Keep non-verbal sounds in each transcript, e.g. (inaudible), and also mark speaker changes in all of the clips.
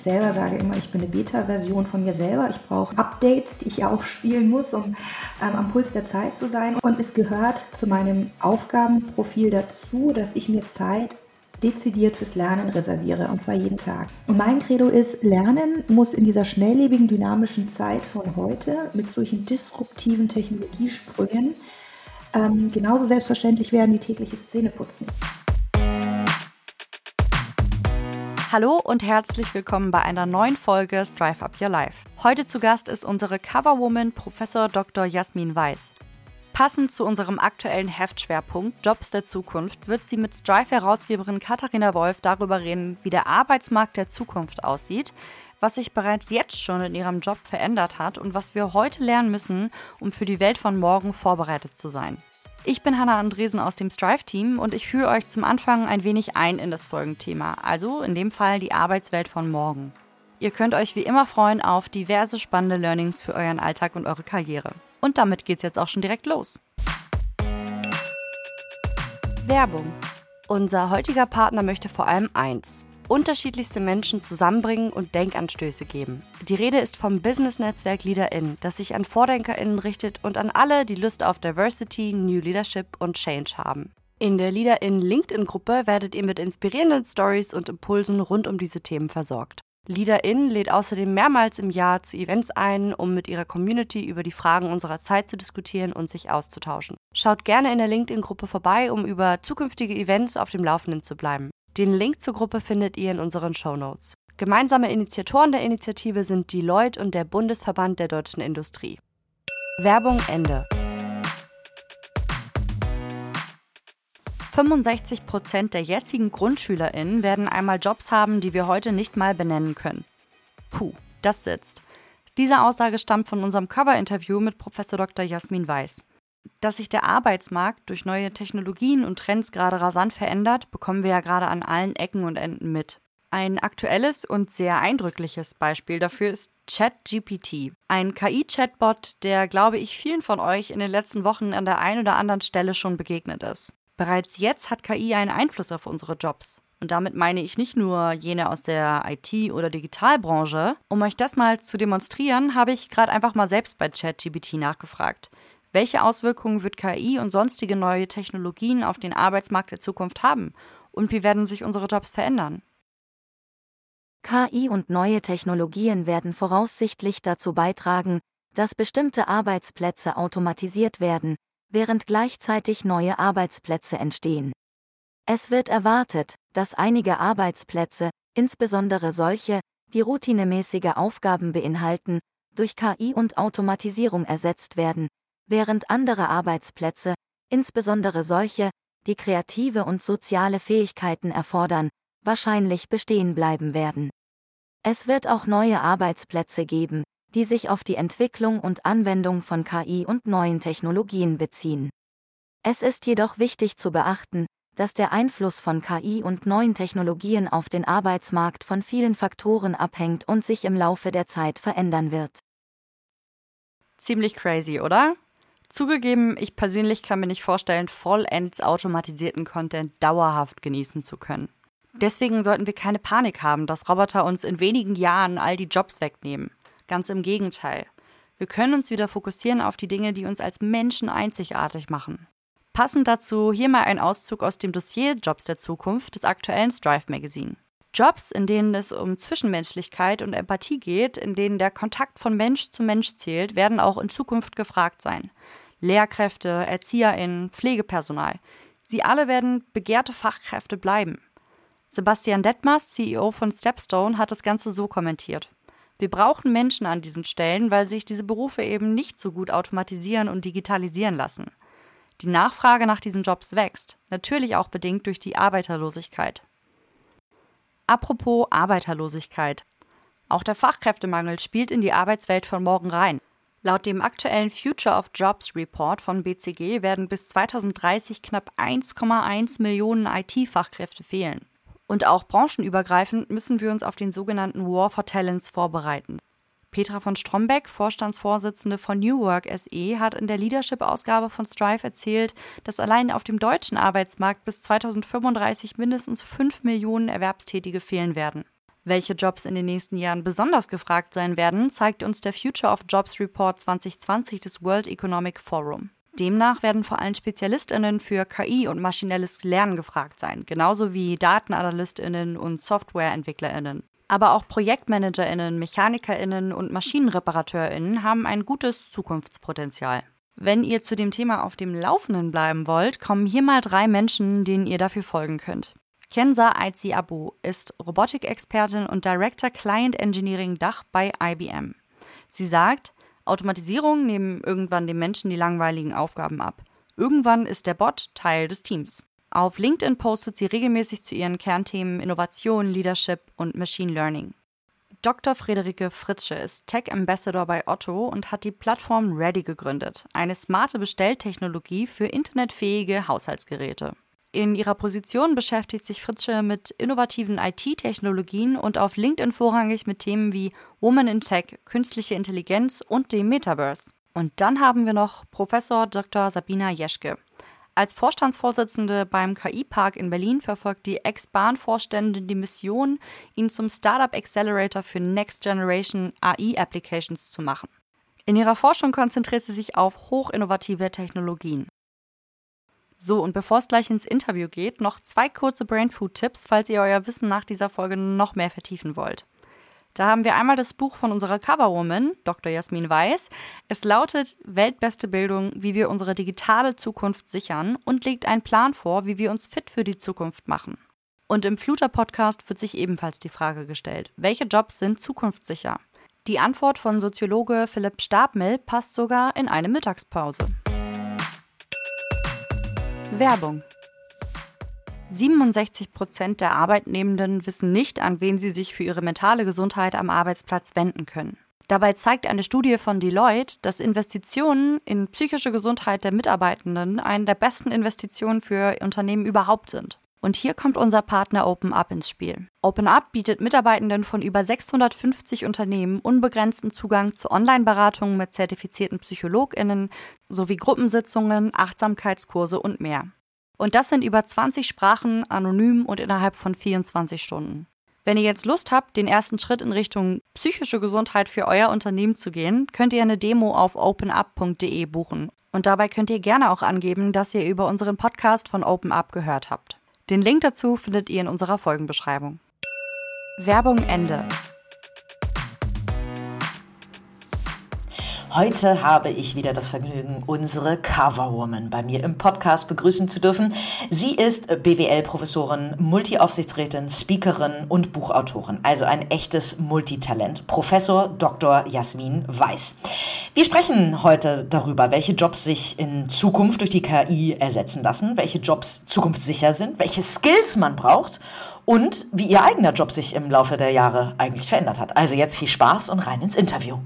Speaker 1: Ich selber sage immer, ich bin eine Beta-Version von mir selber. Ich brauche Updates, die ich aufspielen muss, um ähm, am Puls der Zeit zu sein. Und es gehört zu meinem Aufgabenprofil dazu, dass ich mir Zeit dezidiert fürs Lernen reserviere, und zwar jeden Tag. Und mein Credo ist, Lernen muss in dieser schnelllebigen, dynamischen Zeit von heute mit solchen disruptiven Technologiesprüngen ähm, genauso selbstverständlich werden wie tägliches Zähneputzen.
Speaker 2: Hallo und herzlich willkommen bei einer neuen Folge Strive Up Your Life. Heute zu Gast ist unsere Coverwoman Professor Dr. Jasmin Weiß. Passend zu unserem aktuellen Heftschwerpunkt Jobs der Zukunft wird sie mit Strive-Herausgeberin Katharina Wolf darüber reden, wie der Arbeitsmarkt der Zukunft aussieht, was sich bereits jetzt schon in ihrem Job verändert hat und was wir heute lernen müssen, um für die Welt von morgen vorbereitet zu sein. Ich bin Hanna Andresen aus dem Strive-Team und ich führe euch zum Anfang ein wenig ein in das Folgenthema, also in dem Fall die Arbeitswelt von morgen. Ihr könnt euch wie immer freuen auf diverse spannende Learnings für euren Alltag und eure Karriere. Und damit geht's jetzt auch schon direkt los. Werbung. Unser heutiger Partner möchte vor allem eins: unterschiedlichste Menschen zusammenbringen und Denkanstöße geben. Die Rede ist vom Business-Netzwerk LeaderIn, das sich an VordenkerInnen richtet und an alle, die Lust auf Diversity, New Leadership und Change haben. In der LeaderIn LinkedIn-Gruppe werdet ihr mit inspirierenden Stories und Impulsen rund um diese Themen versorgt. LeaderIn lädt außerdem mehrmals im Jahr zu Events ein, um mit ihrer Community über die Fragen unserer Zeit zu diskutieren und sich auszutauschen. Schaut gerne in der LinkedIn-Gruppe vorbei, um über zukünftige Events auf dem Laufenden zu bleiben. Den Link zur Gruppe findet ihr in unseren Show Notes. Gemeinsame Initiatoren der Initiative sind Deloitte und der Bundesverband der deutschen Industrie. Werbung Ende. 65 Prozent der jetzigen GrundschülerInnen werden einmal Jobs haben, die wir heute nicht mal benennen können. Puh, das sitzt. Diese Aussage stammt von unserem Cover-Interview mit Professor Dr. Jasmin Weiß. Dass sich der Arbeitsmarkt durch neue Technologien und Trends gerade rasant verändert, bekommen wir ja gerade an allen Ecken und Enden mit. Ein aktuelles und sehr eindrückliches Beispiel dafür ist ChatGPT, ein KI-Chatbot, der, glaube ich, vielen von euch in den letzten Wochen an der einen oder anderen Stelle schon begegnet ist. Bereits jetzt hat KI einen Einfluss auf unsere Jobs. Und damit meine ich nicht nur jene aus der IT- oder Digitalbranche. Um euch das mal zu demonstrieren, habe ich gerade einfach mal selbst bei ChatGPT nachgefragt. Welche Auswirkungen wird KI und sonstige neue Technologien auf den Arbeitsmarkt der Zukunft haben? Und wie werden sich unsere Jobs verändern?
Speaker 3: KI und neue Technologien werden voraussichtlich dazu beitragen, dass bestimmte Arbeitsplätze automatisiert werden, während gleichzeitig neue Arbeitsplätze entstehen. Es wird erwartet, dass einige Arbeitsplätze, insbesondere solche, die routinemäßige Aufgaben beinhalten, durch KI und Automatisierung ersetzt werden, während andere Arbeitsplätze, insbesondere solche, die kreative und soziale Fähigkeiten erfordern, wahrscheinlich bestehen bleiben werden. Es wird auch neue Arbeitsplätze geben, die sich auf die Entwicklung und Anwendung von KI und neuen Technologien beziehen. Es ist jedoch wichtig zu beachten, dass der Einfluss von KI und neuen Technologien auf den Arbeitsmarkt von vielen Faktoren abhängt und sich im Laufe der Zeit verändern wird.
Speaker 2: Ziemlich crazy, oder? Zugegeben, ich persönlich kann mir nicht vorstellen, vollends automatisierten Content dauerhaft genießen zu können. Deswegen sollten wir keine Panik haben, dass Roboter uns in wenigen Jahren all die Jobs wegnehmen. Ganz im Gegenteil. Wir können uns wieder fokussieren auf die Dinge, die uns als Menschen einzigartig machen. Passend dazu hier mal ein Auszug aus dem Dossier Jobs der Zukunft des aktuellen Strive Magazine. Jobs, in denen es um Zwischenmenschlichkeit und Empathie geht, in denen der Kontakt von Mensch zu Mensch zählt, werden auch in Zukunft gefragt sein. Lehrkräfte, ErzieherInnen, Pflegepersonal. Sie alle werden begehrte Fachkräfte bleiben. Sebastian Detmers, CEO von Stepstone, hat das Ganze so kommentiert. Wir brauchen Menschen an diesen Stellen, weil sich diese Berufe eben nicht so gut automatisieren und digitalisieren lassen. Die Nachfrage nach diesen Jobs wächst, natürlich auch bedingt durch die Arbeiterlosigkeit. Apropos Arbeiterlosigkeit. Auch der Fachkräftemangel spielt in die Arbeitswelt von morgen rein. Laut dem aktuellen Future of Jobs Report von BCG werden bis 2030 knapp 1,1 Millionen IT-Fachkräfte fehlen. Und auch branchenübergreifend müssen wir uns auf den sogenannten War for Talents vorbereiten. Petra von Strombeck, Vorstandsvorsitzende von New Work SE, hat in der Leadership-Ausgabe von Strive erzählt, dass allein auf dem deutschen Arbeitsmarkt bis 2035 mindestens 5 Millionen Erwerbstätige fehlen werden. Welche Jobs in den nächsten Jahren besonders gefragt sein werden, zeigt uns der Future of Jobs Report 2020 des World Economic Forum. Demnach werden vor allem SpezialistInnen für KI und maschinelles Lernen gefragt sein, genauso wie DatenanalystInnen und SoftwareentwicklerInnen. Aber auch ProjektmanagerInnen, MechanikerInnen und MaschinenreparateurInnen haben ein gutes Zukunftspotenzial. Wenn ihr zu dem Thema auf dem Laufenden bleiben wollt, kommen hier mal drei Menschen, denen ihr dafür folgen könnt. Kenza Aizi Abu ist Robotikexpertin und Director Client Engineering Dach bei IBM. Sie sagt, Automatisierung nehmen irgendwann den Menschen die langweiligen Aufgaben ab. Irgendwann ist der Bot Teil des Teams. Auf LinkedIn postet sie regelmäßig zu ihren Kernthemen Innovation, Leadership und Machine Learning. Dr. Friederike Fritzsche ist Tech Ambassador bei Otto und hat die Plattform Ready gegründet, eine smarte Bestelltechnologie für internetfähige Haushaltsgeräte. In ihrer Position beschäftigt sich Fritzsche mit innovativen IT-Technologien und auf LinkedIn vorrangig mit Themen wie Woman in Tech, künstliche Intelligenz und dem Metaverse. Und dann haben wir noch Professor Dr. Sabina Jeschke. Als Vorstandsvorsitzende beim KI-Park in Berlin verfolgt die Ex-Bahn-Vorständin die Mission, ihn zum Startup Accelerator für Next Generation AI-Applications zu machen. In ihrer Forschung konzentriert sie sich auf hochinnovative Technologien. So, und bevor es gleich ins Interview geht, noch zwei kurze Brainfood-Tipps, falls ihr euer Wissen nach dieser Folge noch mehr vertiefen wollt. Da haben wir einmal das Buch von unserer Coverwoman, Dr. Jasmin Weiß. Es lautet Weltbeste Bildung, wie wir unsere digitale Zukunft sichern und legt einen Plan vor, wie wir uns fit für die Zukunft machen. Und im Fluter-Podcast wird sich ebenfalls die Frage gestellt, welche Jobs sind zukunftssicher? Die Antwort von Soziologe Philipp Stabmill passt sogar in eine Mittagspause. Werbung. 67 Prozent der Arbeitnehmenden wissen nicht, an wen sie sich für ihre mentale Gesundheit am Arbeitsplatz wenden können. Dabei zeigt eine Studie von Deloitte, dass Investitionen in psychische Gesundheit der Mitarbeitenden eine der besten Investitionen für Unternehmen überhaupt sind. Und hier kommt unser Partner OpenUp ins Spiel. OpenUp bietet Mitarbeitenden von über 650 Unternehmen unbegrenzten Zugang zu Online-Beratungen mit zertifizierten PsychologInnen sowie Gruppensitzungen, Achtsamkeitskurse und mehr. Und das sind über 20 Sprachen, anonym und innerhalb von 24 Stunden. Wenn ihr jetzt Lust habt, den ersten Schritt in Richtung psychische Gesundheit für euer Unternehmen zu gehen, könnt ihr eine Demo auf openup.de buchen. Und dabei könnt ihr gerne auch angeben, dass ihr über unseren Podcast von OpenUp gehört habt. Den Link dazu findet ihr in unserer Folgenbeschreibung. Werbung Ende.
Speaker 4: Heute habe ich wieder das Vergnügen, unsere Coverwoman bei mir im Podcast begrüßen zu dürfen. Sie ist BWL-Professorin, Multi-Aufsichtsrätin, Speakerin und Buchautorin, also ein echtes Multitalent. Professor Dr. Jasmin Weiß. Wir sprechen heute darüber, welche Jobs sich in Zukunft durch die KI ersetzen lassen, welche Jobs zukunftssicher sind, welche Skills man braucht und wie ihr eigener Job sich im Laufe der Jahre eigentlich verändert hat. Also jetzt viel Spaß und rein ins Interview.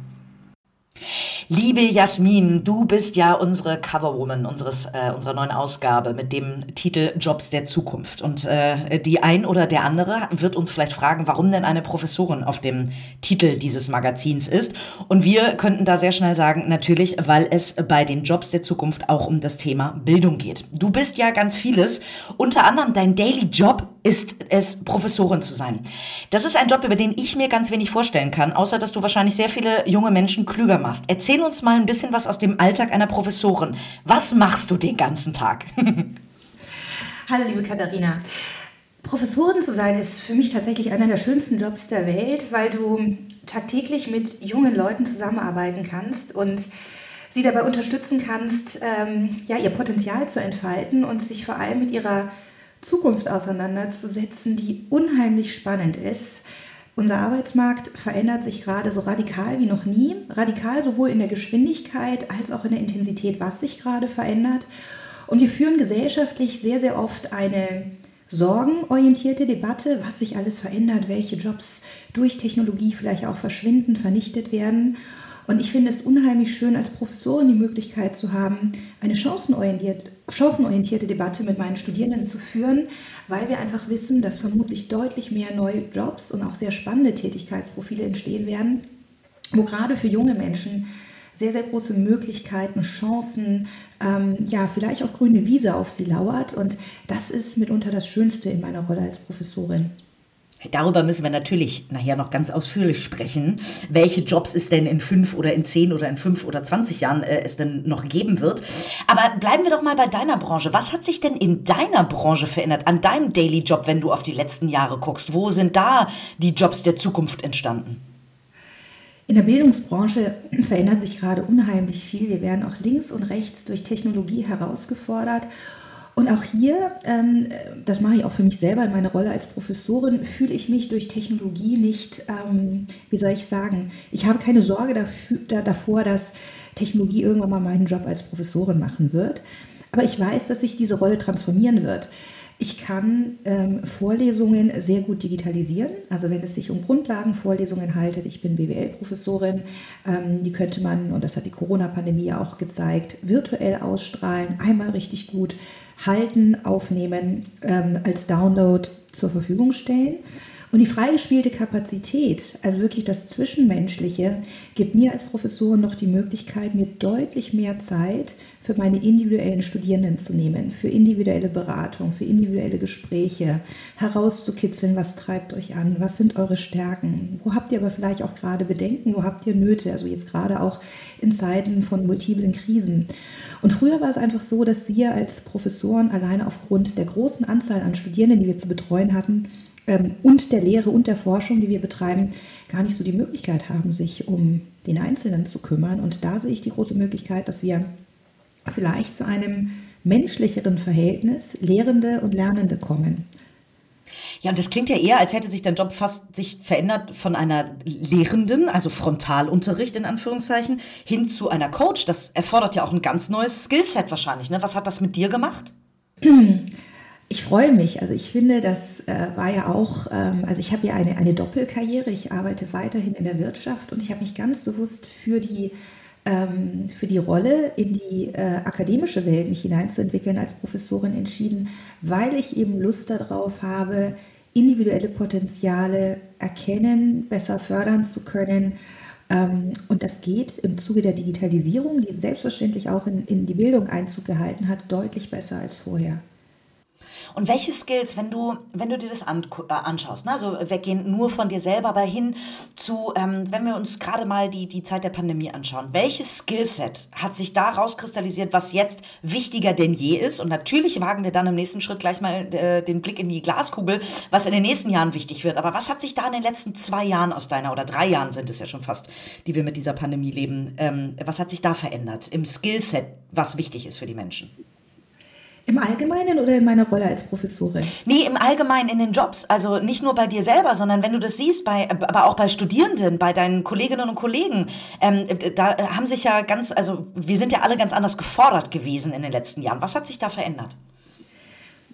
Speaker 4: Liebe Jasmin, du bist ja unsere Coverwoman unseres, äh, unserer neuen Ausgabe mit dem Titel Jobs der Zukunft. Und äh, die ein oder der andere wird uns vielleicht fragen, warum denn eine Professorin auf dem Titel dieses Magazins ist. Und wir könnten da sehr schnell sagen, natürlich, weil es bei den Jobs der Zukunft auch um das Thema Bildung geht. Du bist ja ganz vieles. Unter anderem dein Daily Job ist es, Professorin zu sein. Das ist ein Job, über den ich mir ganz wenig vorstellen kann, außer dass du wahrscheinlich sehr viele junge Menschen klüger machst. Erzähl uns mal ein bisschen was aus dem Alltag einer Professorin. Was machst du den ganzen Tag? (laughs)
Speaker 1: Hallo, liebe Katharina. Professorin zu sein ist für mich tatsächlich einer der schönsten Jobs der Welt, weil du tagtäglich mit jungen Leuten zusammenarbeiten kannst und sie dabei unterstützen kannst, ähm, ja, ihr Potenzial zu entfalten und sich vor allem mit ihrer Zukunft auseinanderzusetzen, die unheimlich spannend ist. Unser Arbeitsmarkt verändert sich gerade so radikal wie noch nie. Radikal sowohl in der Geschwindigkeit als auch in der Intensität, was sich gerade verändert. Und wir führen gesellschaftlich sehr, sehr oft eine sorgenorientierte Debatte, was sich alles verändert, welche Jobs durch Technologie vielleicht auch verschwinden, vernichtet werden. Und ich finde es unheimlich schön, als Professorin die Möglichkeit zu haben, eine chancenorientierte, chancenorientierte Debatte mit meinen Studierenden zu führen, weil wir einfach wissen, dass vermutlich deutlich mehr neue Jobs und auch sehr spannende Tätigkeitsprofile entstehen werden, wo gerade für junge Menschen sehr, sehr große Möglichkeiten, Chancen, ähm, ja, vielleicht auch grüne Wiese auf sie lauert. Und das ist mitunter das Schönste in meiner Rolle als Professorin.
Speaker 4: Darüber müssen wir natürlich nachher noch ganz ausführlich sprechen, welche Jobs es denn in fünf oder in zehn oder in fünf oder zwanzig Jahren äh, es denn noch geben wird. Aber bleiben wir doch mal bei deiner Branche. Was hat sich denn in deiner Branche verändert, an deinem Daily Job, wenn du auf die letzten Jahre guckst? Wo sind da die Jobs der Zukunft entstanden?
Speaker 1: In der Bildungsbranche (clears throat) verändert sich gerade unheimlich viel. Wir werden auch links und rechts durch Technologie herausgefordert. Und auch hier, ähm, das mache ich auch für mich selber in meiner Rolle als Professorin, fühle ich mich durch Technologie nicht, ähm, wie soll ich sagen, ich habe keine Sorge dafür, da, davor, dass Technologie irgendwann mal meinen Job als Professorin machen wird. Aber ich weiß, dass sich diese Rolle transformieren wird. Ich kann ähm, Vorlesungen sehr gut digitalisieren. Also wenn es sich um Grundlagenvorlesungen handelt, ich bin BWL-Professorin, ähm, die könnte man, und das hat die Corona-Pandemie auch gezeigt, virtuell ausstrahlen, einmal richtig gut halten, aufnehmen, ähm, als Download zur Verfügung stellen. Und die freigespielte Kapazität, also wirklich das Zwischenmenschliche, gibt mir als Professorin noch die Möglichkeit, mir deutlich mehr Zeit für meine individuellen Studierenden zu nehmen, für individuelle Beratung, für individuelle Gespräche, herauszukitzeln, was treibt euch an, was sind eure Stärken, wo habt ihr aber vielleicht auch gerade Bedenken, wo habt ihr Nöte, also jetzt gerade auch in Zeiten von multiplen Krisen. Und früher war es einfach so, dass wir als Professoren alleine aufgrund der großen Anzahl an Studierenden, die wir zu betreuen hatten, ähm, und der Lehre und der Forschung, die wir betreiben, gar nicht so die Möglichkeit haben, sich um den Einzelnen zu kümmern. Und da sehe ich die große Möglichkeit, dass wir vielleicht zu einem menschlicheren Verhältnis Lehrende und Lernende kommen.
Speaker 4: Ja, und das klingt ja eher, als hätte sich dein Job fast sich verändert von einer Lehrenden, also Frontalunterricht in Anführungszeichen, hin zu einer Coach. Das erfordert ja auch ein ganz neues Skillset wahrscheinlich. Ne? Was hat das mit dir gemacht? (clears throat)
Speaker 1: Ich freue mich. Also ich finde, das äh, war ja auch, ähm, also ich habe ja eine, eine Doppelkarriere. Ich arbeite weiterhin in der Wirtschaft und ich habe mich ganz bewusst für die, ähm, für die Rolle in die äh, akademische Welt mich hineinzuentwickeln als Professorin entschieden, weil ich eben Lust darauf habe, individuelle Potenziale erkennen, besser fördern zu können. Ähm, und das geht im Zuge der Digitalisierung, die selbstverständlich auch in, in die Bildung Einzug gehalten hat, deutlich besser als vorher.
Speaker 4: Und welche Skills, wenn du, wenn du dir das an, äh, anschaust, ne? also weggehen nur von dir selber, aber hin zu, ähm, wenn wir uns gerade mal die, die Zeit der Pandemie anschauen, welches Skillset hat sich da rauskristallisiert, was jetzt wichtiger denn je ist? Und natürlich wagen wir dann im nächsten Schritt gleich mal äh, den Blick in die Glaskugel, was in den nächsten Jahren wichtig wird. Aber was hat sich da in den letzten zwei Jahren aus deiner, oder drei Jahren sind es ja schon fast, die wir mit dieser Pandemie leben, ähm, was hat sich da verändert im Skillset, was wichtig ist für die Menschen?
Speaker 1: Im Allgemeinen oder in meiner Rolle als Professorin?
Speaker 4: Nee, im Allgemeinen in den Jobs. Also nicht nur bei dir selber, sondern wenn du das siehst, bei, aber auch bei Studierenden, bei deinen Kolleginnen und Kollegen. Ähm, da haben sich ja ganz, also wir sind ja alle ganz anders gefordert gewesen in den letzten Jahren. Was hat sich da verändert?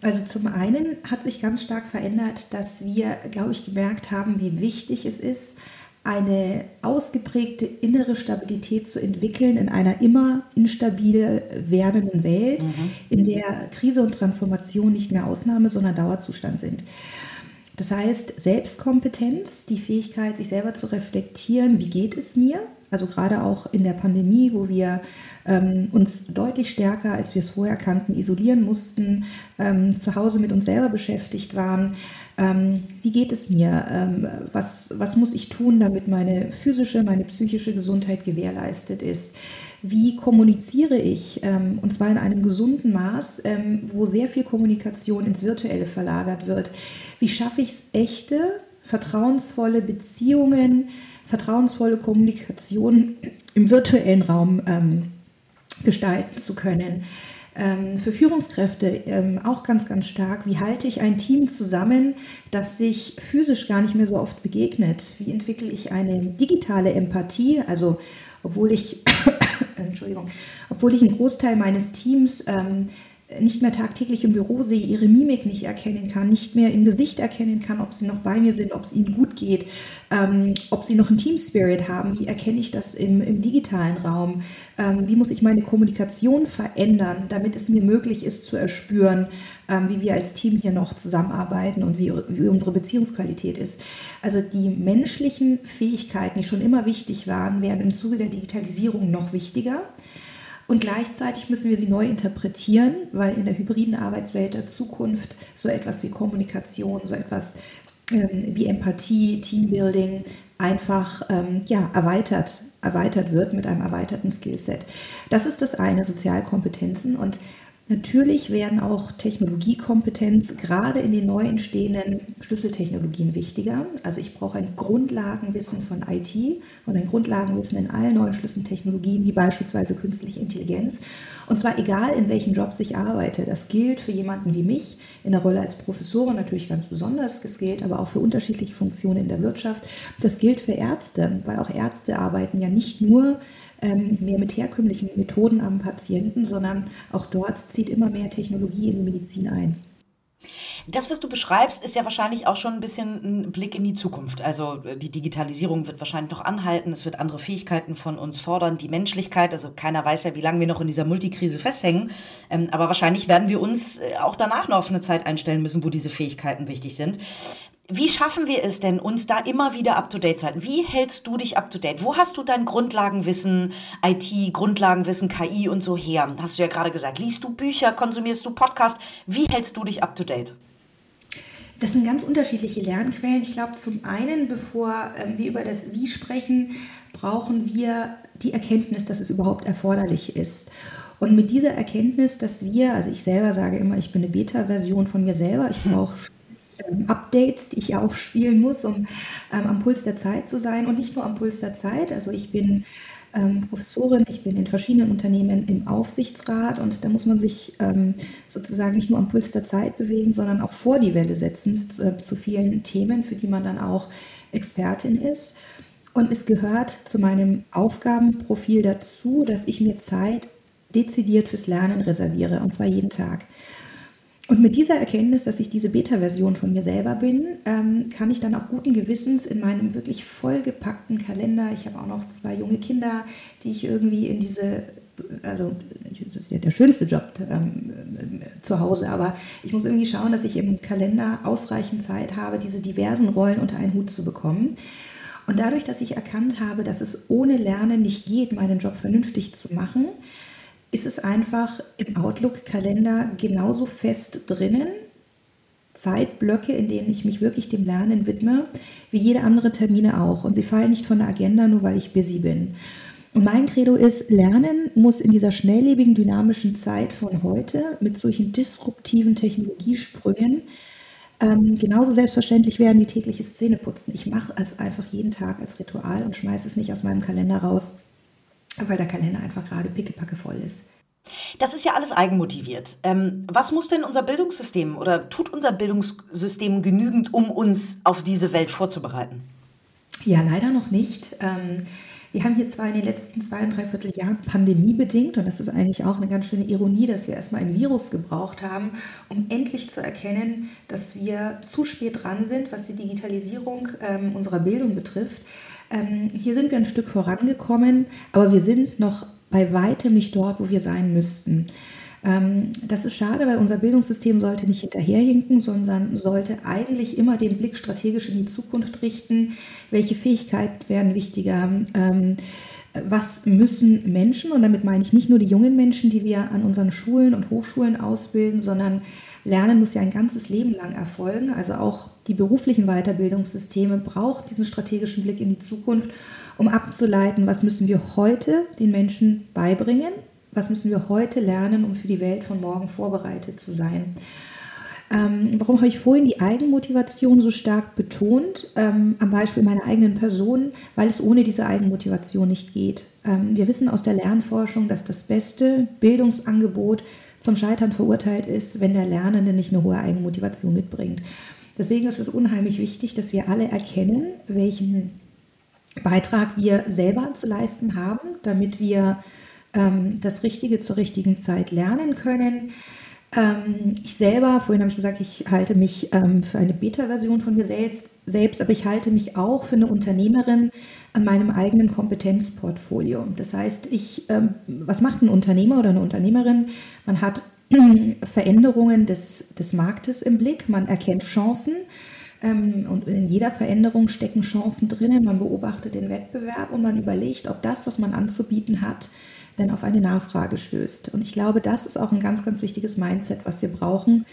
Speaker 1: Also zum einen hat sich ganz stark verändert, dass wir, glaube ich, gemerkt haben, wie wichtig es ist, eine ausgeprägte innere Stabilität zu entwickeln in einer immer instabil werdenden Welt, mhm. in der Krise und Transformation nicht mehr Ausnahme, sondern Dauerzustand sind. Das heißt, Selbstkompetenz, die Fähigkeit, sich selber zu reflektieren, wie geht es mir? Also gerade auch in der Pandemie, wo wir ähm, uns deutlich stärker, als wir es vorher kannten, isolieren mussten, ähm, zu Hause mit uns selber beschäftigt waren, ähm, wie geht es mir, ähm, was, was muss ich tun, damit meine physische, meine psychische Gesundheit gewährleistet ist, wie kommuniziere ich, ähm, und zwar in einem gesunden Maß, ähm, wo sehr viel Kommunikation ins Virtuelle verlagert wird, wie schaffe ich es, echte, vertrauensvolle Beziehungen, vertrauensvolle Kommunikation im virtuellen Raum ähm, gestalten zu können. Ähm, für Führungskräfte ähm, auch ganz, ganz stark. Wie halte ich ein Team zusammen, das sich physisch gar nicht mehr so oft begegnet? Wie entwickle ich eine digitale Empathie? Also, obwohl ich, (coughs) Entschuldigung, obwohl ich einen Großteil meines Teams ähm, nicht mehr tagtäglich im Büro sehe, ihre Mimik nicht erkennen kann, nicht mehr im Gesicht erkennen kann, ob sie noch bei mir sind, ob es ihnen gut geht, ähm, ob sie noch einen Team Spirit haben, wie erkenne ich das im, im digitalen Raum, ähm, wie muss ich meine Kommunikation verändern, damit es mir möglich ist zu erspüren, ähm, wie wir als Team hier noch zusammenarbeiten und wie, wie unsere Beziehungsqualität ist. Also die menschlichen Fähigkeiten, die schon immer wichtig waren, werden im Zuge der Digitalisierung noch wichtiger. Und gleichzeitig müssen wir sie neu interpretieren, weil in der hybriden Arbeitswelt der Zukunft so etwas wie Kommunikation, so etwas ähm, wie Empathie, Teambuilding einfach ähm, ja, erweitert, erweitert wird mit einem erweiterten Skillset. Das ist das eine, Sozialkompetenzen. Und Natürlich werden auch Technologiekompetenz gerade in den neu entstehenden Schlüsseltechnologien wichtiger. Also ich brauche ein Grundlagenwissen von IT und ein Grundlagenwissen in allen neuen Schlüsseltechnologien, wie beispielsweise künstliche Intelligenz. Und zwar egal, in welchen Jobs ich arbeite. Das gilt für jemanden wie mich in der Rolle als Professorin natürlich ganz besonders. Das gilt aber auch für unterschiedliche Funktionen in der Wirtschaft. Das gilt für Ärzte, weil auch Ärzte arbeiten ja nicht nur ähm, mehr mit herkömmlichen Methoden am Patienten, sondern auch dort zieht immer mehr Technologie in die Medizin ein.
Speaker 4: Das, was du beschreibst, ist ja wahrscheinlich auch schon ein bisschen ein Blick in die Zukunft. Also äh, die Digitalisierung wird wahrscheinlich noch anhalten, es wird andere Fähigkeiten von uns fordern, die Menschlichkeit, also keiner weiß ja, wie lange wir noch in dieser Multikrise festhängen, ähm, aber wahrscheinlich werden wir uns äh, auch danach noch auf eine Zeit einstellen müssen, wo diese Fähigkeiten wichtig sind. Wie schaffen wir es denn, uns da immer wieder up-to-date zu halten? Wie hältst du dich up-to-date? Wo hast du dein Grundlagenwissen, IT, Grundlagenwissen, KI und so her? Hast du ja gerade gesagt. Liest du Bücher, konsumierst du Podcast? Wie hältst du dich up-to-date?
Speaker 1: Das sind ganz unterschiedliche Lernquellen. Ich glaube, zum einen, bevor ähm, wir über das Wie sprechen, brauchen wir die Erkenntnis, dass es überhaupt erforderlich ist. Und mit dieser Erkenntnis, dass wir, also ich selber sage immer, ich bin eine Beta-Version von mir selber, ich hm. brauche ähm, Updates, die ich aufspielen muss, um ähm, am Puls der Zeit zu sein. Und nicht nur am Puls der Zeit. Also ich bin ähm, Professorin, ich bin in verschiedenen Unternehmen im Aufsichtsrat und da muss man sich ähm, sozusagen nicht nur am Puls der Zeit bewegen, sondern auch vor die Welle setzen zu, äh, zu vielen Themen, für die man dann auch Expertin ist. Und es gehört zu meinem Aufgabenprofil dazu, dass ich mir Zeit dezidiert fürs Lernen reserviere, und zwar jeden Tag. Und mit dieser Erkenntnis, dass ich diese Beta-Version von mir selber bin, ähm, kann ich dann auch guten Gewissens in meinem wirklich vollgepackten Kalender, ich habe auch noch zwei junge Kinder, die ich irgendwie in diese, also das ist ja der schönste Job ähm, zu Hause, aber ich muss irgendwie schauen, dass ich im Kalender ausreichend Zeit habe, diese diversen Rollen unter einen Hut zu bekommen. Und dadurch, dass ich erkannt habe, dass es ohne Lernen nicht geht, meinen Job vernünftig zu machen, ist es einfach im Outlook-Kalender genauso fest drinnen, Zeitblöcke, in denen ich mich wirklich dem Lernen widme, wie jede andere Termine auch. Und sie fallen nicht von der Agenda, nur weil ich busy bin. Und mein Credo ist, Lernen muss in dieser schnelllebigen, dynamischen Zeit von heute mit solchen disruptiven Technologiesprüngen ähm, genauso selbstverständlich werden wie tägliches Zähneputzen. Ich mache es einfach jeden Tag als Ritual und schmeiße es nicht aus meinem Kalender raus weil der Kalender einfach gerade pickepacke voll ist.
Speaker 4: Das ist ja alles eigenmotiviert. Ähm, was muss denn unser Bildungssystem oder tut unser Bildungssystem genügend, um uns auf diese Welt vorzubereiten?
Speaker 1: Ja, leider noch nicht. Ähm, wir haben hier zwar in den letzten zwei und dreiviertel Jahren Pandemie bedingt, und das ist eigentlich auch eine ganz schöne Ironie, dass wir erstmal ein Virus gebraucht haben, um endlich zu erkennen, dass wir zu spät dran sind, was die Digitalisierung ähm, unserer Bildung betrifft. Ähm, hier sind wir ein Stück vorangekommen, aber wir sind noch bei weitem nicht dort, wo wir sein müssten. Ähm, das ist schade, weil unser Bildungssystem sollte nicht hinterherhinken, sondern sollte eigentlich immer den Blick strategisch in die Zukunft richten. Welche Fähigkeiten werden wichtiger? Ähm, was müssen Menschen, und damit meine ich nicht nur die jungen Menschen, die wir an unseren Schulen und Hochschulen ausbilden, sondern Lernen muss ja ein ganzes Leben lang erfolgen. Also auch die beruflichen Weiterbildungssysteme brauchen diesen strategischen Blick in die Zukunft, um abzuleiten, was müssen wir heute den Menschen beibringen, was müssen wir heute lernen, um für die Welt von morgen vorbereitet zu sein. Ähm, warum habe ich vorhin die Eigenmotivation so stark betont? Ähm, am Beispiel meiner eigenen Person, weil es ohne diese Eigenmotivation nicht geht. Ähm, wir wissen aus der Lernforschung, dass das beste Bildungsangebot zum Scheitern verurteilt ist, wenn der Lernende nicht eine hohe Eigenmotivation mitbringt. Deswegen ist es unheimlich wichtig, dass wir alle erkennen, welchen Beitrag wir selber zu leisten haben, damit wir ähm, das Richtige zur richtigen Zeit lernen können. Ähm, ich selber, vorhin habe ich gesagt, ich halte mich ähm, für eine Beta-Version von mir selbst, selbst, aber ich halte mich auch für eine Unternehmerin an meinem eigenen Kompetenzportfolio. Das heißt, ich, ähm, was macht ein Unternehmer oder eine Unternehmerin? Man hat (clears throat) Veränderungen des, des Marktes im Blick, man erkennt Chancen ähm, und in jeder Veränderung stecken Chancen drinnen. Man beobachtet den Wettbewerb und man überlegt, ob das, was man anzubieten hat, denn auf eine Nachfrage stößt. Und ich glaube, das ist auch ein ganz, ganz wichtiges Mindset, was wir brauchen,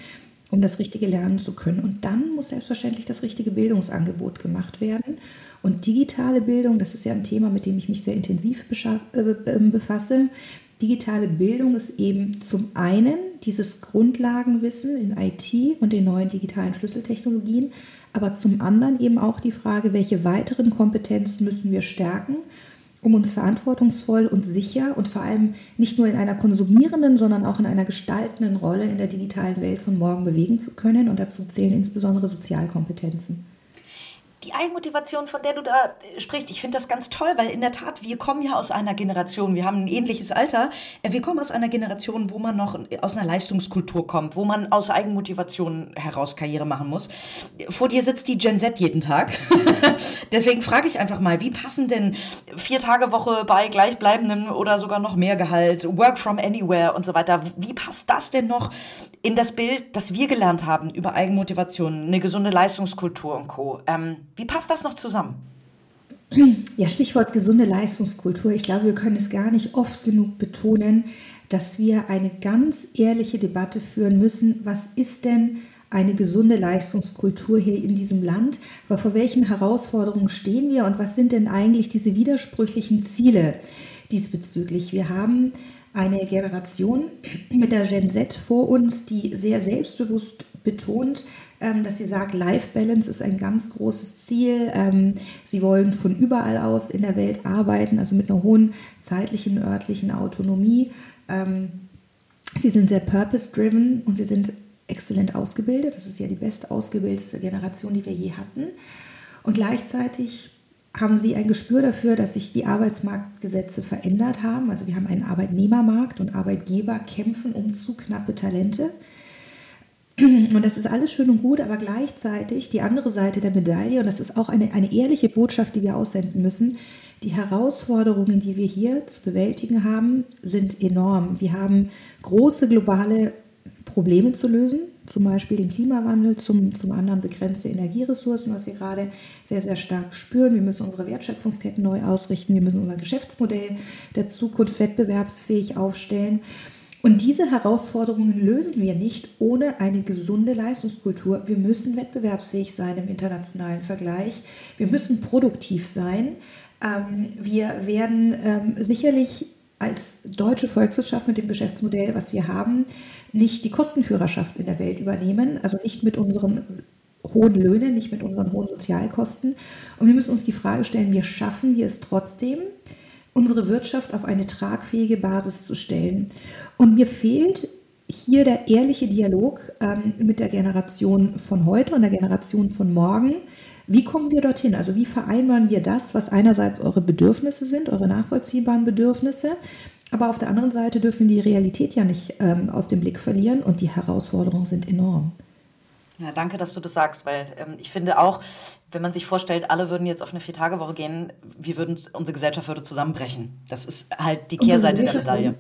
Speaker 1: um das Richtige lernen zu können. Und dann muss selbstverständlich das richtige Bildungsangebot gemacht werden. Und digitale Bildung, das ist ja ein Thema, mit dem ich mich sehr intensiv äh, ähm, befasse. Digitale Bildung ist eben zum einen dieses Grundlagenwissen in IT und den neuen digitalen Schlüsseltechnologien, aber zum anderen eben auch die Frage, welche weiteren Kompetenzen müssen wir stärken, um uns verantwortungsvoll und sicher und vor allem nicht nur in einer konsumierenden, sondern auch in einer gestaltenden Rolle in der digitalen Welt von morgen bewegen zu können. Und dazu zählen insbesondere Sozialkompetenzen
Speaker 4: die Eigenmotivation, von der du da äh, sprichst, ich finde das ganz toll, weil in der Tat, wir kommen ja aus einer Generation, wir haben ein ähnliches Alter, äh, wir kommen aus einer Generation, wo man noch aus einer Leistungskultur kommt, wo man aus Eigenmotivation heraus Karriere machen muss. Vor dir sitzt die Gen Z jeden Tag. (laughs) Deswegen frage ich einfach mal, wie passen denn vier Tage Woche bei gleichbleibendem oder sogar noch mehr Gehalt, Work from Anywhere und so weiter, wie passt das denn noch in das Bild, das wir gelernt haben über Eigenmotivation, eine gesunde Leistungskultur und Co. Ähm, wie passt das noch zusammen?
Speaker 1: Ja, Stichwort gesunde Leistungskultur. Ich glaube, wir können es gar nicht oft genug betonen, dass wir eine ganz ehrliche Debatte führen müssen. Was ist denn eine gesunde Leistungskultur hier in diesem Land? Aber vor welchen Herausforderungen stehen wir und was sind denn eigentlich diese widersprüchlichen Ziele diesbezüglich? Wir haben eine Generation mit der Gen Z vor uns, die sehr selbstbewusst betont, dass sie sagt, Life Balance ist ein ganz großes Ziel. Ähm, sie wollen von überall aus in der Welt arbeiten, also mit einer hohen zeitlichen, örtlichen Autonomie. Ähm, sie sind sehr purpose-driven und sie sind exzellent ausgebildet. Das ist ja die best ausgebildete Generation, die wir je hatten. Und gleichzeitig haben Sie ein Gespür dafür, dass sich die Arbeitsmarktgesetze verändert haben? Also wir haben einen Arbeitnehmermarkt und Arbeitgeber kämpfen um zu knappe Talente. Und das ist alles schön und gut, aber gleichzeitig die andere Seite der Medaille, und das ist auch eine, eine ehrliche Botschaft, die wir aussenden müssen, die Herausforderungen, die wir hier zu bewältigen haben, sind enorm. Wir haben große globale Probleme zu lösen, zum Beispiel den Klimawandel, zum, zum anderen begrenzte Energieressourcen, was wir gerade sehr, sehr stark spüren. Wir müssen unsere Wertschöpfungsketten neu ausrichten, wir müssen unser Geschäftsmodell der Zukunft wettbewerbsfähig aufstellen. Und diese Herausforderungen lösen wir nicht ohne eine gesunde Leistungskultur. Wir müssen wettbewerbsfähig sein im internationalen Vergleich. Wir müssen produktiv sein. Ähm, wir werden ähm, sicherlich als deutsche Volkswirtschaft mit dem Geschäftsmodell, was wir haben, nicht die Kostenführerschaft in der Welt übernehmen, also nicht mit unseren hohen Löhnen, nicht mit unseren hohen Sozialkosten. Und wir müssen uns die Frage stellen, wie schaffen wir es trotzdem, unsere Wirtschaft auf eine tragfähige Basis zu stellen. Und mir fehlt hier der ehrliche Dialog ähm, mit der Generation von heute und der Generation von morgen. Wie kommen wir dorthin? Also wie vereinbaren wir das, was einerseits eure Bedürfnisse sind, eure nachvollziehbaren Bedürfnisse, aber auf der anderen Seite dürfen wir die Realität ja nicht ähm, aus dem Blick verlieren und die Herausforderungen sind enorm.
Speaker 4: Ja, danke, dass du das sagst, weil ähm, ich finde auch, wenn man sich vorstellt, alle würden jetzt auf eine Vier-Tage-Woche gehen, wir würden, unsere Gesellschaft würde zusammenbrechen. Das ist halt die Kehrseite der Medaille.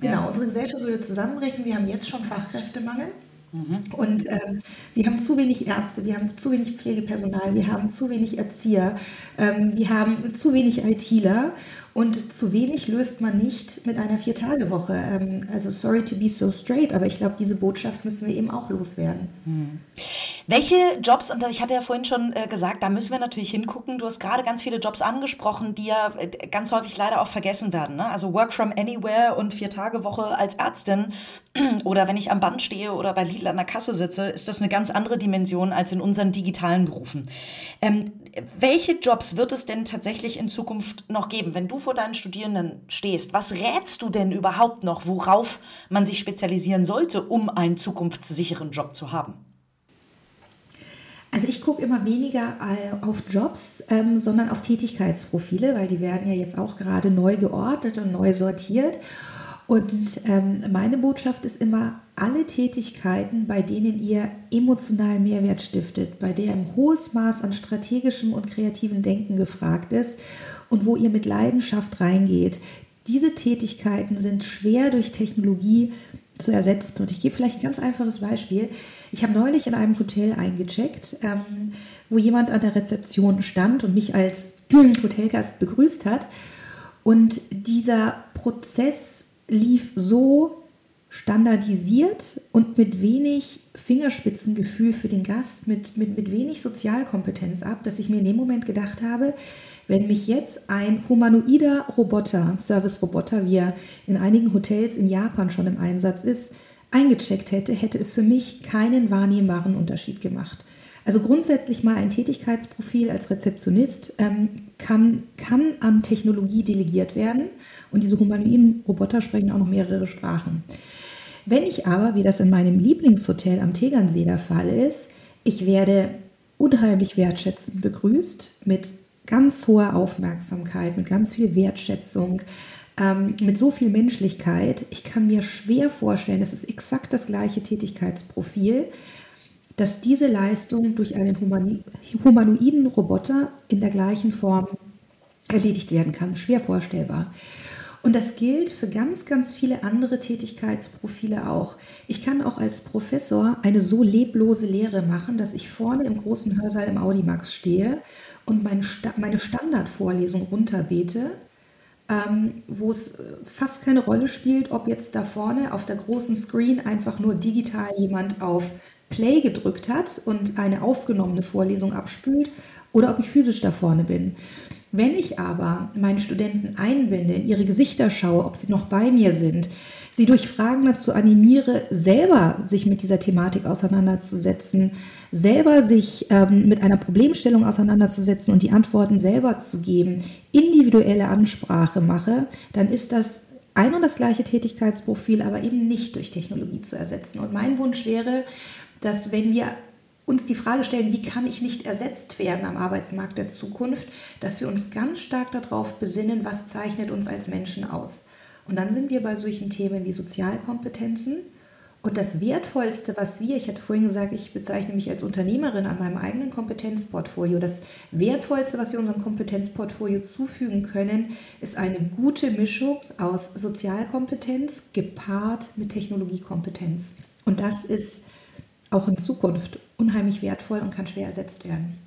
Speaker 1: Genau, ja. unsere Gesellschaft würde zusammenbrechen. Wir haben jetzt schon Fachkräftemangel. Mhm. Und ähm, wir haben zu wenig Ärzte, wir haben zu wenig Pflegepersonal, wir haben zu wenig Erzieher, ähm, wir haben zu wenig ITler und zu wenig löst man nicht mit einer Vier-Tage-Woche. Ähm, also sorry to be so straight, aber ich glaube, diese Botschaft müssen wir eben auch loswerden. Hm.
Speaker 4: Welche Jobs, und ich hatte ja vorhin schon äh, gesagt, da müssen wir natürlich hingucken. Du hast gerade ganz viele Jobs angesprochen, die ja äh, ganz häufig leider auch vergessen werden. Ne? Also Work from Anywhere und Vier-Tage-Woche als Ärztin (clears throat) oder wenn ich am Band stehe oder bei Lidl an der Kasse sitze, ist das eine ganz andere Dimension als in unseren digitalen Berufen. Ähm, welche Jobs wird es denn tatsächlich in Zukunft noch geben? Wenn du vor deinen Studierenden stehst, was rätst du denn überhaupt noch, worauf man sich spezialisieren sollte, um einen zukunftssicheren Job zu haben?
Speaker 1: Also ich gucke immer weniger auf Jobs, ähm, sondern auf Tätigkeitsprofile, weil die werden ja jetzt auch gerade neu geordnet und neu sortiert. Und ähm, meine Botschaft ist immer, alle Tätigkeiten, bei denen ihr emotionalen Mehrwert stiftet, bei der ein hohes Maß an strategischem und kreativem Denken gefragt ist und wo ihr mit Leidenschaft reingeht, diese Tätigkeiten sind schwer durch Technologie zu ersetzen. Und ich gebe vielleicht ein ganz einfaches Beispiel. Ich habe neulich in einem Hotel eingecheckt, ähm, wo jemand an der Rezeption stand und mich als (clears throat) Hotelgast begrüßt hat. Und dieser Prozess lief so standardisiert und mit wenig Fingerspitzengefühl für den Gast, mit, mit, mit wenig Sozialkompetenz ab, dass ich mir in dem Moment gedacht habe, wenn mich jetzt ein humanoider Roboter, Service-Roboter, wie er in einigen Hotels in Japan schon im Einsatz ist, eingecheckt hätte, hätte es für mich keinen wahrnehmbaren Unterschied gemacht. Also grundsätzlich mal ein Tätigkeitsprofil als Rezeptionist ähm, kann, kann an Technologie delegiert werden und diese humanoiden Roboter sprechen auch noch mehrere Sprachen. Wenn ich aber, wie das in meinem Lieblingshotel am Tegernsee der Fall ist, ich werde unheimlich wertschätzend begrüßt mit ganz hoher Aufmerksamkeit, mit ganz viel Wertschätzung, ähm, mit so viel Menschlichkeit. Ich kann mir schwer vorstellen, das ist exakt das gleiche Tätigkeitsprofil, dass diese Leistung durch einen humanoiden Roboter in der gleichen Form erledigt werden kann. Schwer vorstellbar. Und das gilt für ganz, ganz viele andere Tätigkeitsprofile auch. Ich kann auch als Professor eine so leblose Lehre machen, dass ich vorne im großen Hörsaal im Audimax stehe und meine Standardvorlesung runterbete, ähm, wo es äh, fast keine Rolle spielt, ob jetzt da vorne auf der großen Screen einfach nur digital jemand auf Play gedrückt hat und eine aufgenommene Vorlesung abspült oder ob ich physisch da vorne bin. Wenn ich aber meine Studenten einbinde, in ihre Gesichter schaue, ob sie noch bei mir sind, sie durch Fragen dazu animiere, selber sich mit dieser Thematik auseinanderzusetzen, selber sich ähm, mit einer Problemstellung auseinanderzusetzen und die Antworten selber zu geben, individuelle Ansprache mache, dann ist das ein und das gleiche Tätigkeitsprofil, aber eben nicht durch Technologie zu ersetzen. Und mein Wunsch wäre, dass wenn wir uns die Frage stellen, wie kann ich nicht ersetzt werden am Arbeitsmarkt der Zukunft, dass wir uns ganz stark darauf besinnen, was zeichnet uns als Menschen aus. Und dann sind wir bei solchen Themen wie Sozialkompetenzen. Und das Wertvollste, was wir, ich hatte vorhin gesagt, ich bezeichne mich als Unternehmerin an meinem eigenen Kompetenzportfolio. Das Wertvollste, was wir unserem Kompetenzportfolio zufügen können, ist eine gute Mischung aus Sozialkompetenz gepaart mit Technologiekompetenz. Und das ist auch in Zukunft unheimlich wertvoll und kann schwer ersetzt werden.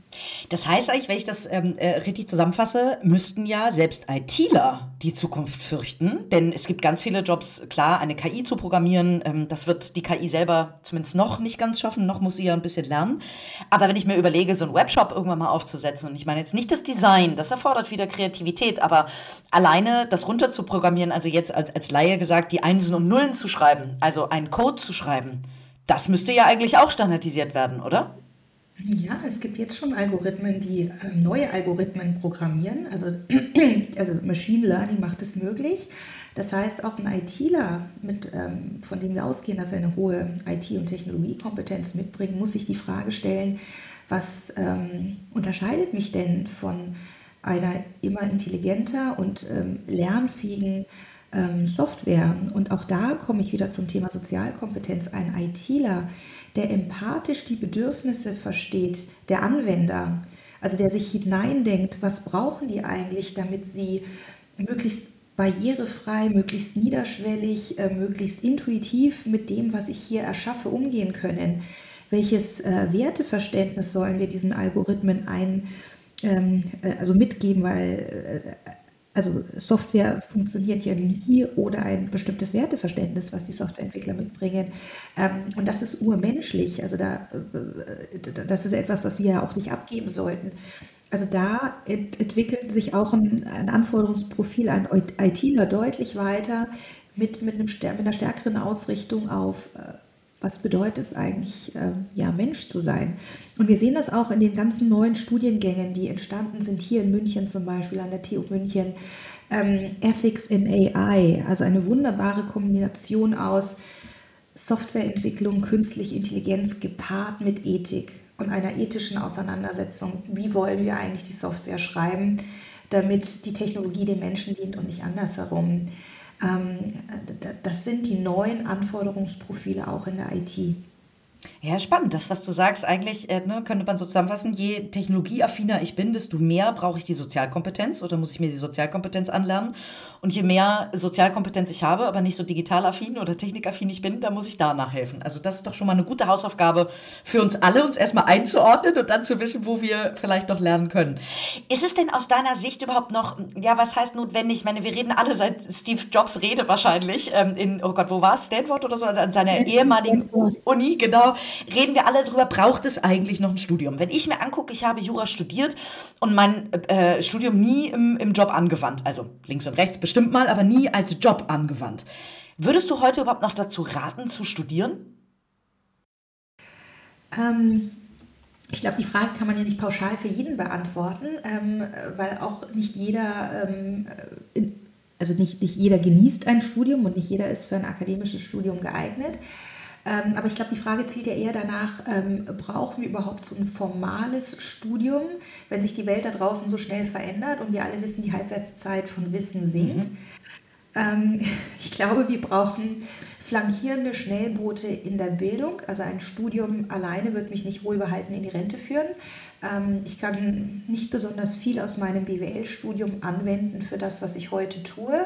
Speaker 4: Das heißt eigentlich, wenn ich das ähm, äh, richtig zusammenfasse, müssten ja selbst ITler die Zukunft fürchten. Denn es gibt ganz viele Jobs, klar, eine KI zu programmieren, ähm, das wird die KI selber zumindest noch nicht ganz schaffen, noch muss sie ja ein bisschen lernen. Aber wenn ich mir überlege, so einen Webshop irgendwann mal aufzusetzen, und ich meine jetzt nicht das Design, das erfordert wieder Kreativität, aber alleine das runter zu programmieren, also jetzt als, als Laie gesagt, die Einsen und Nullen zu schreiben, also einen Code zu schreiben, das müsste ja eigentlich auch standardisiert werden, oder?
Speaker 1: Ja, es gibt jetzt schon Algorithmen, die äh, neue Algorithmen programmieren. Also, (clears throat) also Machine Learning macht es möglich. Das heißt, auch ein ITler, mit, ähm, von dem wir ausgehen, dass er eine hohe IT- und Technologiekompetenz mitbringt, muss sich die Frage stellen, was ähm, unterscheidet mich denn von einer immer intelligenter und ähm, lernfähigen ähm, Software. Und auch da komme ich wieder zum Thema Sozialkompetenz. Ein ITler, der empathisch die Bedürfnisse versteht, der Anwender, also der sich hineindenkt, was brauchen die eigentlich, damit sie möglichst barrierefrei, möglichst niederschwellig, äh, möglichst intuitiv mit dem, was ich hier erschaffe, umgehen können. Welches äh, Werteverständnis sollen wir diesen Algorithmen ein, ähm, äh, also mitgeben, weil äh, also Software funktioniert ja nie ohne ein bestimmtes Werteverständnis, was die Softwareentwickler mitbringen. Ähm, und das ist urmenschlich. Also da, äh, das ist etwas, was wir ja auch nicht abgeben sollten. Also da entwickelt sich auch ein, ein Anforderungsprofil an ITler deutlich weiter mit, mit, einem, mit einer stärkeren Ausrichtung auf äh, was bedeutet es eigentlich, äh, ja, Mensch zu sein. Und wir sehen das auch in den ganzen neuen Studiengängen, die entstanden sind, hier in München zum Beispiel, an der TU München. Ähm, Ethics in AI, also eine wunderbare Kombination aus Softwareentwicklung, künstliche Intelligenz gepaart mit Ethik und einer ethischen Auseinandersetzung. Wie wollen wir eigentlich die Software schreiben, damit die Technologie den Menschen dient und nicht andersherum? Ähm, das sind die neuen Anforderungsprofile auch in der IT.
Speaker 4: Ja, spannend. Das, was du sagst, eigentlich äh, ne, könnte man so zusammenfassen, je technologieaffiner ich bin, desto mehr brauche ich die Sozialkompetenz oder muss ich mir die Sozialkompetenz anlernen. Und je mehr Sozialkompetenz ich habe, aber nicht so digitalaffin oder technikaffin ich bin, dann muss ich da nachhelfen. Also das ist doch schon mal eine gute Hausaufgabe für uns alle, uns erstmal einzuordnen und dann zu wissen, wo wir vielleicht noch lernen können. Ist es denn aus deiner Sicht überhaupt noch, ja, was heißt notwendig? Ich meine, wir reden alle seit Steve Jobs Rede wahrscheinlich ähm, in, oh Gott, wo war es? Stanford oder so? Also an seiner ehemaligen Uni, genau reden wir alle darüber, braucht es eigentlich noch ein Studium? Wenn ich mir angucke, ich habe Jura studiert und mein äh, Studium nie im, im Job angewandt, also links und rechts bestimmt mal, aber nie als Job angewandt. Würdest du heute überhaupt noch dazu raten, zu studieren?
Speaker 1: Ähm, ich glaube, die Frage kann man ja nicht pauschal für jeden beantworten, ähm, weil auch nicht jeder, ähm, also nicht, nicht jeder genießt ein Studium und nicht jeder ist für ein akademisches Studium geeignet. Ähm, aber ich glaube, die Frage zielt ja eher danach, ähm, brauchen wir überhaupt so ein formales Studium, wenn sich die Welt da draußen so schnell verändert und wir alle wissen, die Halbwertszeit von Wissen sinkt. Mhm. Ähm, (laughs) ich glaube, wir brauchen flankierende Schnellboote in der Bildung. Also ein Studium alleine wird mich nicht wohlbehalten in die Rente führen. Ähm, ich kann nicht besonders viel aus meinem BWL-Studium anwenden für das, was ich heute tue.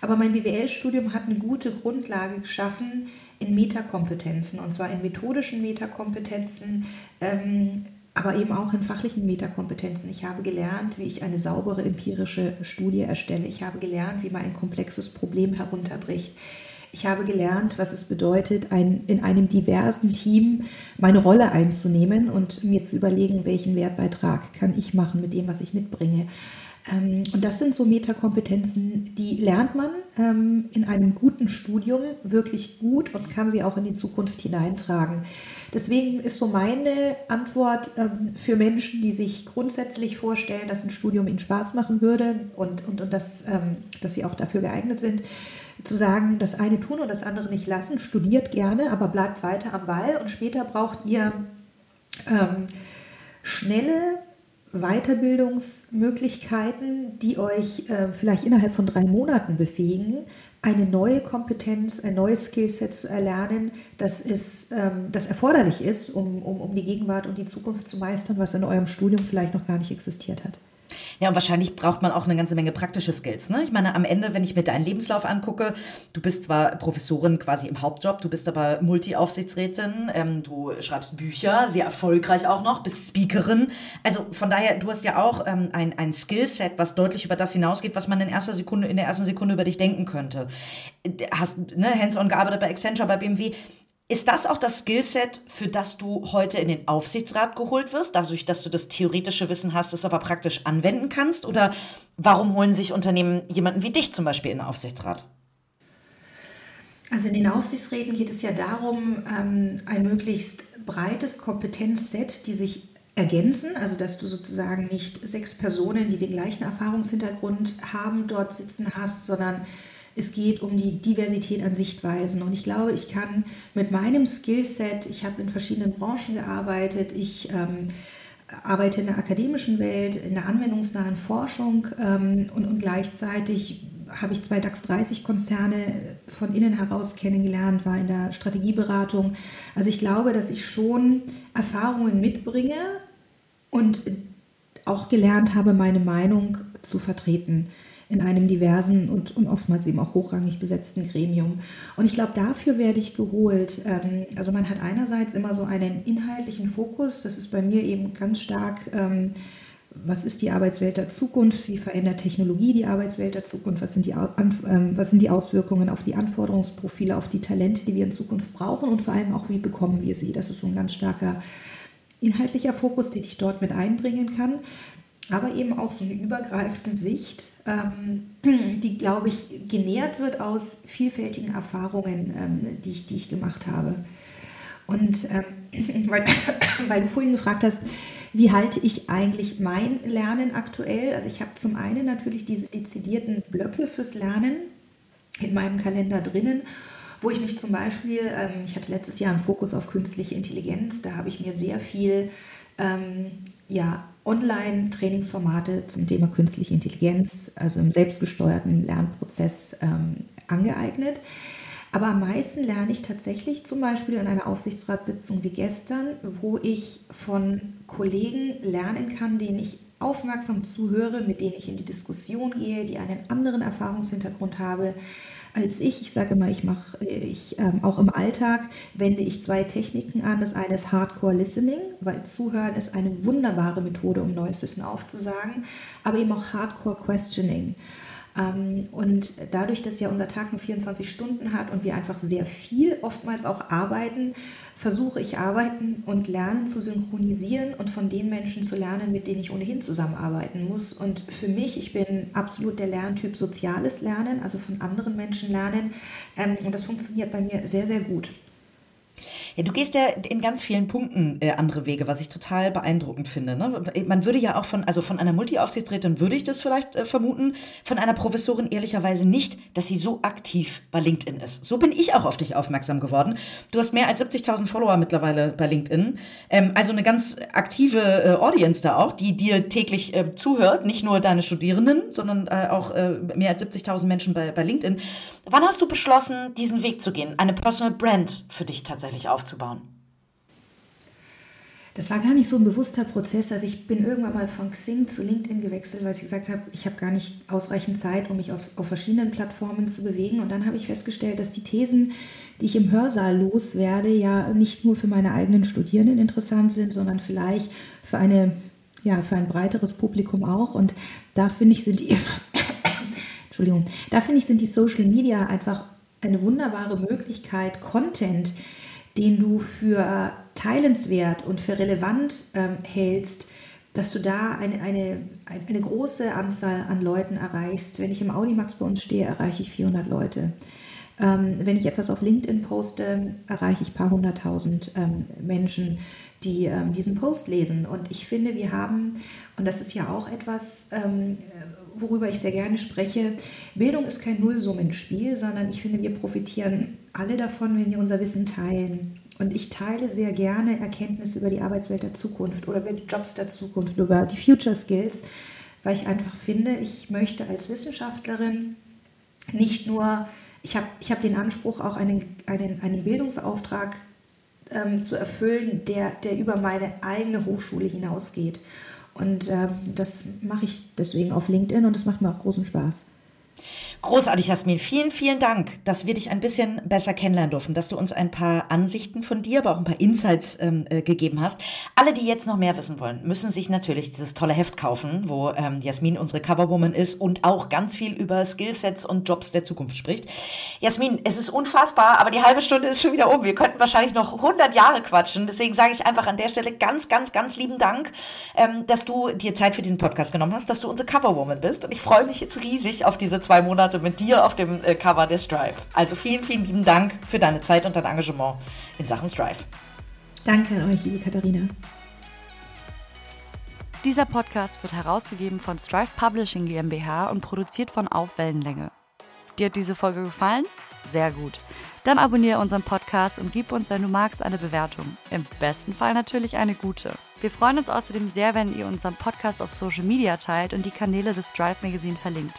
Speaker 1: Aber mein BWL-Studium hat eine gute Grundlage geschaffen, in Metakompetenzen, und zwar in methodischen Metakompetenzen, ähm, aber eben auch in fachlichen Metakompetenzen. Ich habe gelernt, wie ich eine saubere empirische Studie erstelle. Ich habe gelernt, wie man ein komplexes Problem herunterbricht. Ich habe gelernt, was es bedeutet, ein, in einem diversen Team meine Rolle einzunehmen und mir zu überlegen, welchen Wertbeitrag kann ich machen mit dem, was ich mitbringe. Ähm, und das sind so Metakompetenzen, die lernt man ähm, in einem guten Studium wirklich gut und kann sie auch in die Zukunft hineintragen. Deswegen ist so meine Antwort ähm, für Menschen, die sich grundsätzlich vorstellen, dass ein Studium ihnen Spaß machen würde und, und, und dass, dass sie auch dafür geeignet sind, zu sagen, das eine tun und das andere nicht lassen, studiert gerne, aber bleibt weiter am Ball und später braucht ihr ähm, schnelle Weiterbildungsmöglichkeiten, die euch äh, vielleicht innerhalb von drei Monaten befähigen, eine neue Kompetenz, ein neues Skillset zu erlernen, das, ist, ähm, das erforderlich ist, um, um, um die Gegenwart und die Zukunft zu meistern, was in eurem Studium vielleicht noch gar nicht existiert hat.
Speaker 4: Ja, und wahrscheinlich braucht man auch eine ganze Menge praktische Skills. Ne? Ich meine, am Ende, wenn ich mir deinen Lebenslauf angucke, du bist zwar Professorin quasi im Hauptjob, du bist aber Multi-Aufsichtsrätin, ähm, du schreibst Bücher, sehr erfolgreich auch noch, bist Speakerin. Also von daher, du hast ja auch ähm, ein, ein Skillset, was deutlich über das hinausgeht, was man in erster Sekunde, in der ersten Sekunde über dich denken könnte. Hast ne, hands-on gearbeitet bei Accenture, bei BMW ist das auch das Skillset, für das du heute in den Aufsichtsrat geholt wirst, dadurch, dass du das theoretische Wissen hast, es aber praktisch anwenden kannst? Oder warum holen sich Unternehmen jemanden wie dich zum Beispiel in den Aufsichtsrat?
Speaker 1: Also in den Aufsichtsräten geht es ja darum, ähm, ein möglichst breites Kompetenzset, die sich ergänzen, also dass du sozusagen nicht sechs Personen, die den gleichen Erfahrungshintergrund haben, dort sitzen hast, sondern es geht um die Diversität an Sichtweisen. Und ich glaube, ich kann mit meinem Skillset, ich habe in verschiedenen Branchen gearbeitet, ich ähm, arbeite in der akademischen Welt, in der anwendungsnahen Forschung ähm, und, und gleichzeitig habe ich zwei DAX 30 Konzerne von innen heraus kennengelernt, war in der Strategieberatung. Also ich glaube, dass ich schon Erfahrungen mitbringe und auch gelernt habe, meine Meinung zu vertreten in einem diversen und, und oftmals eben auch hochrangig besetzten Gremium. Und ich glaube, dafür werde ich geholt. Ähm, also man hat einerseits immer so einen inhaltlichen Fokus, das ist bei mir eben ganz stark, ähm, was ist die Arbeitswelt der Zukunft, wie verändert Technologie die Arbeitswelt der Zukunft, was sind die, ähm, was sind die Auswirkungen auf die Anforderungsprofile, auf die Talente, die wir in Zukunft brauchen und vor allem auch, wie bekommen wir sie. Das ist so ein ganz starker inhaltlicher Fokus, den ich dort mit einbringen kann aber eben auch so eine übergreifende Sicht, ähm, (clears throat) die, glaube ich, genährt wird aus vielfältigen Erfahrungen, ähm, die, ich, die ich gemacht habe. Und ähm, (clears throat) weil, (clears throat) weil, du vorhin gefragt hast, wie halte ich eigentlich mein Lernen aktuell? Also ich habe zum einen natürlich diese dezidierten Blöcke fürs Lernen in meinem Kalender drinnen wo ich mich zum Beispiel, ich hatte letztes Jahr einen Fokus auf künstliche Intelligenz, da habe ich mir sehr viel ähm, ja, Online-Trainingsformate zum Thema künstliche Intelligenz, also im selbstgesteuerten Lernprozess ähm, angeeignet. Aber am meisten lerne ich tatsächlich zum Beispiel in einer Aufsichtsratssitzung wie gestern, wo ich von Kollegen lernen kann, denen ich aufmerksam zuhöre, mit denen ich in die Diskussion gehe, die einen anderen Erfahrungshintergrund habe als ich. Ich sage mal, ich mache, ich ähm, auch im Alltag wende ich zwei Techniken an. Das eine ist Hardcore Listening, weil Zuhören ist eine wunderbare Methode, um neues Wissen aufzusagen, aber eben auch Hardcore Questioning. Ähm, und dadurch, dass ja unser Tag nur 24 Stunden hat und wir einfach sehr viel oftmals auch arbeiten, versuche ich Arbeiten und Lernen zu synchronisieren und von den Menschen zu lernen, mit denen ich ohnehin zusammenarbeiten muss. Und für mich, ich bin absolut der Lerntyp soziales Lernen, also von anderen Menschen lernen. Ähm, und das funktioniert bei mir sehr, sehr gut.
Speaker 4: Ja, du gehst ja in ganz vielen Punkten äh, andere Wege, was ich total beeindruckend finde. Ne? Man würde ja auch von, also von einer Multiaufsichtsrätin würde ich das vielleicht äh, vermuten, von einer Professorin ehrlicherweise nicht, dass sie so aktiv bei LinkedIn ist. So bin ich auch auf dich aufmerksam geworden. Du hast mehr als 70.000 Follower mittlerweile bei LinkedIn. Ähm, also eine ganz aktive äh, Audience da auch, die dir täglich äh, zuhört. Nicht nur deine Studierenden, sondern äh, auch äh, mehr als 70.000 Menschen bei, bei LinkedIn. Wann hast du beschlossen, diesen Weg zu gehen, eine Personal Brand für dich tatsächlich aufzubauen? Aufzubauen?
Speaker 1: Das war gar nicht so ein bewusster Prozess. Also ich bin irgendwann mal von Xing zu LinkedIn gewechselt, weil ich gesagt habe, ich habe gar nicht ausreichend Zeit, um mich auf, auf verschiedenen Plattformen zu bewegen. Und dann habe ich festgestellt, dass die Thesen, die ich im Hörsaal loswerde, ja nicht nur für meine eigenen Studierenden interessant sind, sondern vielleicht für eine ja, für ein breiteres Publikum auch. Und da finde ich, sind die, (coughs) Entschuldigung, da finde ich, sind die Social Media einfach eine wunderbare Möglichkeit, Content den du für teilenswert und für relevant ähm, hältst, dass du da eine, eine, eine große Anzahl an Leuten erreichst. Wenn ich im Audimax bei uns stehe, erreiche ich 400 Leute. Ähm, wenn ich etwas auf LinkedIn poste, erreiche ich ein paar hunderttausend ähm, Menschen, die ähm, diesen Post lesen. Und ich finde, wir haben, und das ist ja auch etwas, ähm, worüber ich sehr gerne spreche, Bildung ist kein Nullsummenspiel, sondern ich finde, wir profitieren alle davon, wenn wir unser Wissen teilen. Und ich teile sehr gerne Erkenntnisse über die Arbeitswelt der Zukunft oder über die Jobs der Zukunft, über die Future Skills, weil ich einfach finde, ich möchte als Wissenschaftlerin nicht nur, ich habe ich hab den Anspruch, auch einen, einen, einen Bildungsauftrag ähm, zu erfüllen, der, der über meine eigene Hochschule hinausgeht. Und ähm, das mache ich deswegen auf LinkedIn und das macht mir auch großen Spaß.
Speaker 4: Großartig, Jasmin. Vielen, vielen Dank, dass wir dich ein bisschen besser kennenlernen durften, dass du uns ein paar Ansichten von dir, aber auch ein paar Insights ähm, äh, gegeben hast. Alle, die jetzt noch mehr wissen wollen, müssen sich natürlich dieses tolle Heft kaufen, wo ähm, Jasmin unsere Coverwoman ist und auch ganz viel über Skillsets und Jobs der Zukunft spricht. Jasmin, es ist unfassbar, aber die halbe Stunde ist schon wieder um. Wir könnten wahrscheinlich noch 100 Jahre quatschen. Deswegen sage ich einfach an der Stelle ganz, ganz, ganz lieben Dank, ähm, dass du dir Zeit für diesen Podcast genommen hast, dass du unsere Coverwoman bist. Und ich freue mich jetzt riesig auf diese zwei Monate mit dir auf dem äh, Cover der Strive. Also vielen, vielen lieben Dank für deine Zeit und dein Engagement in Sachen Strive.
Speaker 1: Danke an euch, liebe Katharina.
Speaker 2: Dieser Podcast wird herausgegeben von Strive Publishing GmbH und produziert von Auf Wellenlänge. Dir hat diese Folge gefallen? Sehr gut. Dann abonniere unseren Podcast und gib uns, wenn du magst, eine Bewertung. Im besten Fall natürlich eine gute. Wir freuen uns außerdem sehr, wenn ihr unseren Podcast auf Social Media teilt und die Kanäle des Strive Magazine verlinkt.